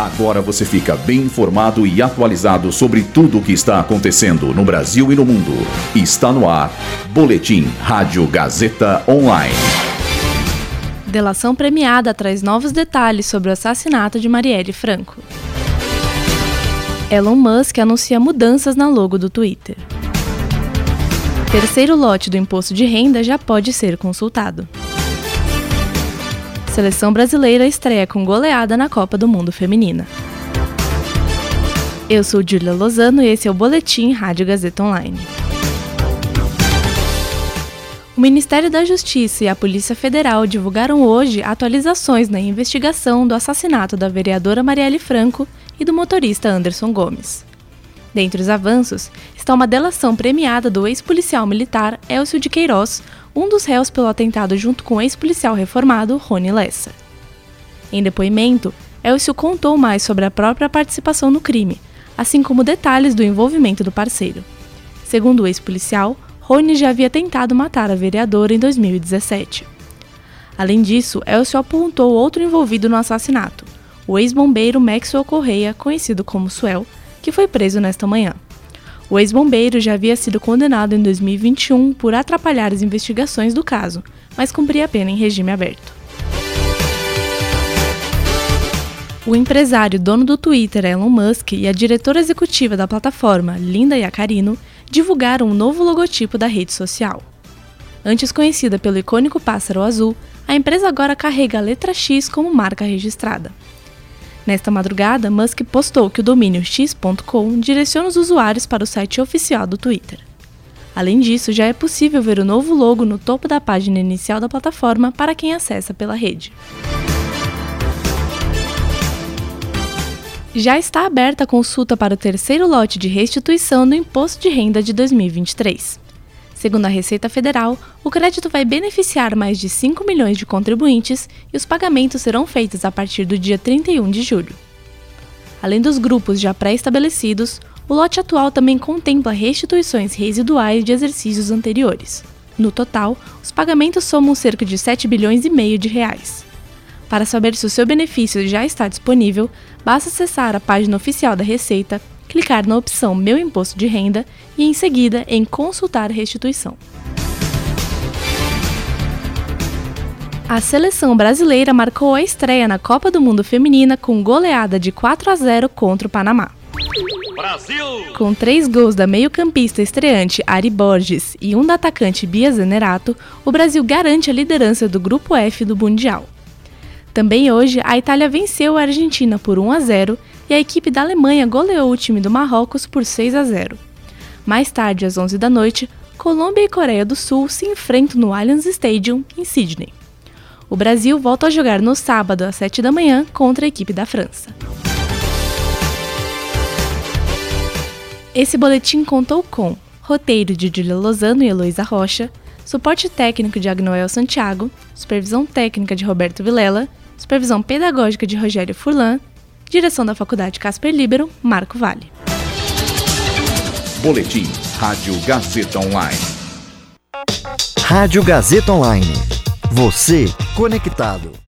Agora você fica bem informado e atualizado sobre tudo o que está acontecendo no Brasil e no mundo. Está no ar. Boletim Rádio Gazeta Online. Delação premiada traz novos detalhes sobre o assassinato de Marielle Franco. Elon Musk anuncia mudanças na logo do Twitter. Terceiro lote do imposto de renda já pode ser consultado. Seleção brasileira estreia com goleada na Copa do Mundo Feminina. Eu sou Julia Lozano e esse é o Boletim Rádio Gazeta Online. O Ministério da Justiça e a Polícia Federal divulgaram hoje atualizações na investigação do assassinato da vereadora Marielle Franco e do motorista Anderson Gomes. Dentre os avanços está uma delação premiada do ex-policial militar Elcio de Queiroz, um dos réus pelo atentado junto com o ex-policial reformado Rony Lessa. Em depoimento, Elcio contou mais sobre a própria participação no crime, assim como detalhes do envolvimento do parceiro. Segundo o ex-policial, Rony já havia tentado matar a vereadora em 2017. Além disso, Elcio apontou outro envolvido no assassinato, o ex-bombeiro Maxwell Correia, conhecido como Suel, que foi preso nesta manhã. O ex-bombeiro já havia sido condenado em 2021 por atrapalhar as investigações do caso, mas cumpria a pena em regime aberto. O empresário dono do Twitter, Elon Musk, e a diretora executiva da plataforma, Linda Yacarino, divulgaram um novo logotipo da rede social. Antes conhecida pelo icônico pássaro azul, a empresa agora carrega a letra X como marca registrada. Nesta madrugada, Musk postou que o domínio x.com direciona os usuários para o site oficial do Twitter. Além disso, já é possível ver o novo logo no topo da página inicial da plataforma para quem acessa pela rede. Já está aberta a consulta para o terceiro lote de restituição do Imposto de Renda de 2023. Segundo a Receita Federal, o crédito vai beneficiar mais de 5 milhões de contribuintes e os pagamentos serão feitos a partir do dia 31 de julho. Além dos grupos já pré-estabelecidos, o lote atual também contempla restituições residuais de exercícios anteriores. No total, os pagamentos somam cerca de 7 bilhões e meio de reais. Para saber se o seu benefício já está disponível, basta acessar a página oficial da Receita clicar na opção Meu Imposto de Renda e, em seguida, em Consultar Restituição. A seleção brasileira marcou a estreia na Copa do Mundo Feminina com goleada de 4 a 0 contra o Panamá. Brasil! Com três gols da meio-campista estreante Ari Borges e um da atacante Bia Zenerato, o Brasil garante a liderança do Grupo F do Mundial. Também hoje, a Itália venceu a Argentina por 1 a 0 e a equipe da Alemanha goleou o time do Marrocos por 6 a 0. Mais tarde, às 11 da noite, Colômbia e Coreia do Sul se enfrentam no Allianz Stadium, em Sydney. O Brasil volta a jogar no sábado, às 7 da manhã, contra a equipe da França. Esse boletim contou com roteiro de Julia Lozano e Heloísa Rocha, suporte técnico de Agnoel Santiago, supervisão técnica de Roberto Vilela, supervisão pedagógica de Rogério Furlan Direção da Faculdade Casper Libero, Marco Vale. Boletim Rádio Gazeta Online. Rádio Gazeta Online. Você conectado.